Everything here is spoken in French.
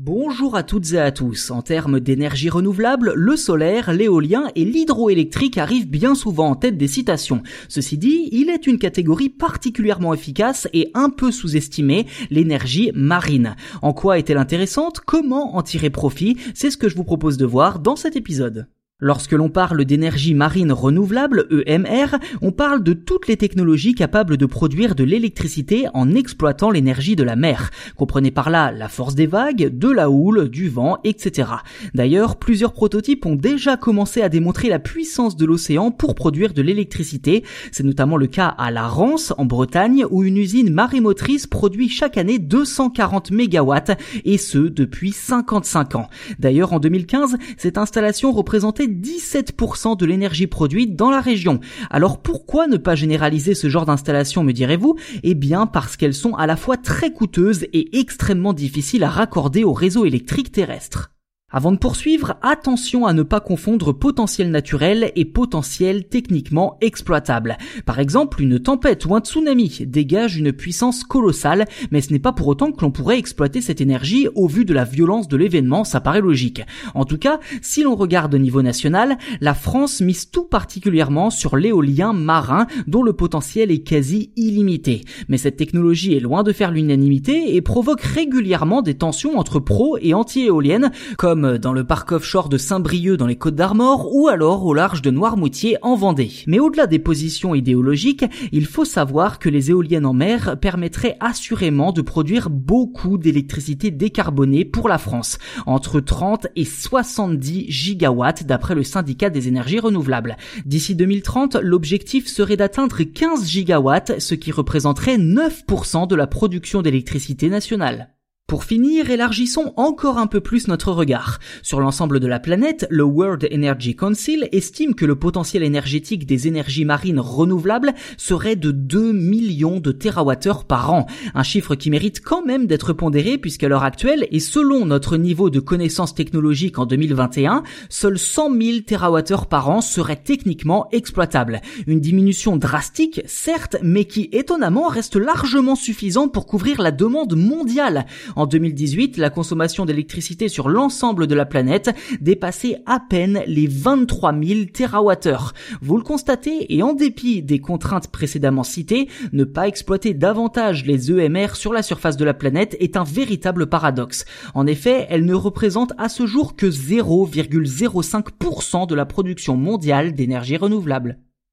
Bonjour à toutes et à tous. En termes d'énergie renouvelable, le solaire, l'éolien et l'hydroélectrique arrivent bien souvent en tête des citations. Ceci dit, il est une catégorie particulièrement efficace et un peu sous-estimée, l'énergie marine. En quoi est-elle intéressante? Comment en tirer profit? C'est ce que je vous propose de voir dans cet épisode. Lorsque l'on parle d'énergie marine renouvelable, EMR, on parle de toutes les technologies capables de produire de l'électricité en exploitant l'énergie de la mer. Comprenez par là la force des vagues, de la houle, du vent, etc. D'ailleurs, plusieurs prototypes ont déjà commencé à démontrer la puissance de l'océan pour produire de l'électricité. C'est notamment le cas à La Rance, en Bretagne, où une usine marémotrice produit chaque année 240 MW, et ce depuis 55 ans. D'ailleurs, en 2015, cette installation représentait 17% de l'énergie produite dans la région. Alors pourquoi ne pas généraliser ce genre d'installation me direz-vous? Eh bien parce qu'elles sont à la fois très coûteuses et extrêmement difficiles à raccorder au réseau électrique terrestre. Avant de poursuivre, attention à ne pas confondre potentiel naturel et potentiel techniquement exploitable. Par exemple, une tempête ou un tsunami dégage une puissance colossale, mais ce n'est pas pour autant que l'on pourrait exploiter cette énergie au vu de la violence de l'événement, ça paraît logique. En tout cas, si l'on regarde au niveau national, la France mise tout particulièrement sur l'éolien marin dont le potentiel est quasi illimité. Mais cette technologie est loin de faire l'unanimité et provoque régulièrement des tensions entre pros et anti-éoliennes comme dans le parc offshore de Saint-Brieuc dans les Côtes d'Armor ou alors au large de Noirmoutier en Vendée. Mais au-delà des positions idéologiques, il faut savoir que les éoliennes en mer permettraient assurément de produire beaucoup d'électricité décarbonée pour la France, entre 30 et 70 gigawatts d'après le syndicat des énergies renouvelables. D'ici 2030, l'objectif serait d'atteindre 15 gigawatts, ce qui représenterait 9% de la production d'électricité nationale. Pour finir, élargissons encore un peu plus notre regard. Sur l'ensemble de la planète, le World Energy Council estime que le potentiel énergétique des énergies marines renouvelables serait de 2 millions de TWh par an. Un chiffre qui mérite quand même d'être pondéré puisqu'à l'heure actuelle, et selon notre niveau de connaissance technologique en 2021, seuls 100 000 TWh par an seraient techniquement exploitables. Une diminution drastique, certes, mais qui étonnamment reste largement suffisante pour couvrir la demande mondiale. En 2018, la consommation d'électricité sur l'ensemble de la planète dépassait à peine les 23 000 TWh. Vous le constatez, et en dépit des contraintes précédemment citées, ne pas exploiter davantage les EMR sur la surface de la planète est un véritable paradoxe. En effet, elles ne représentent à ce jour que 0,05% de la production mondiale d'énergie renouvelable.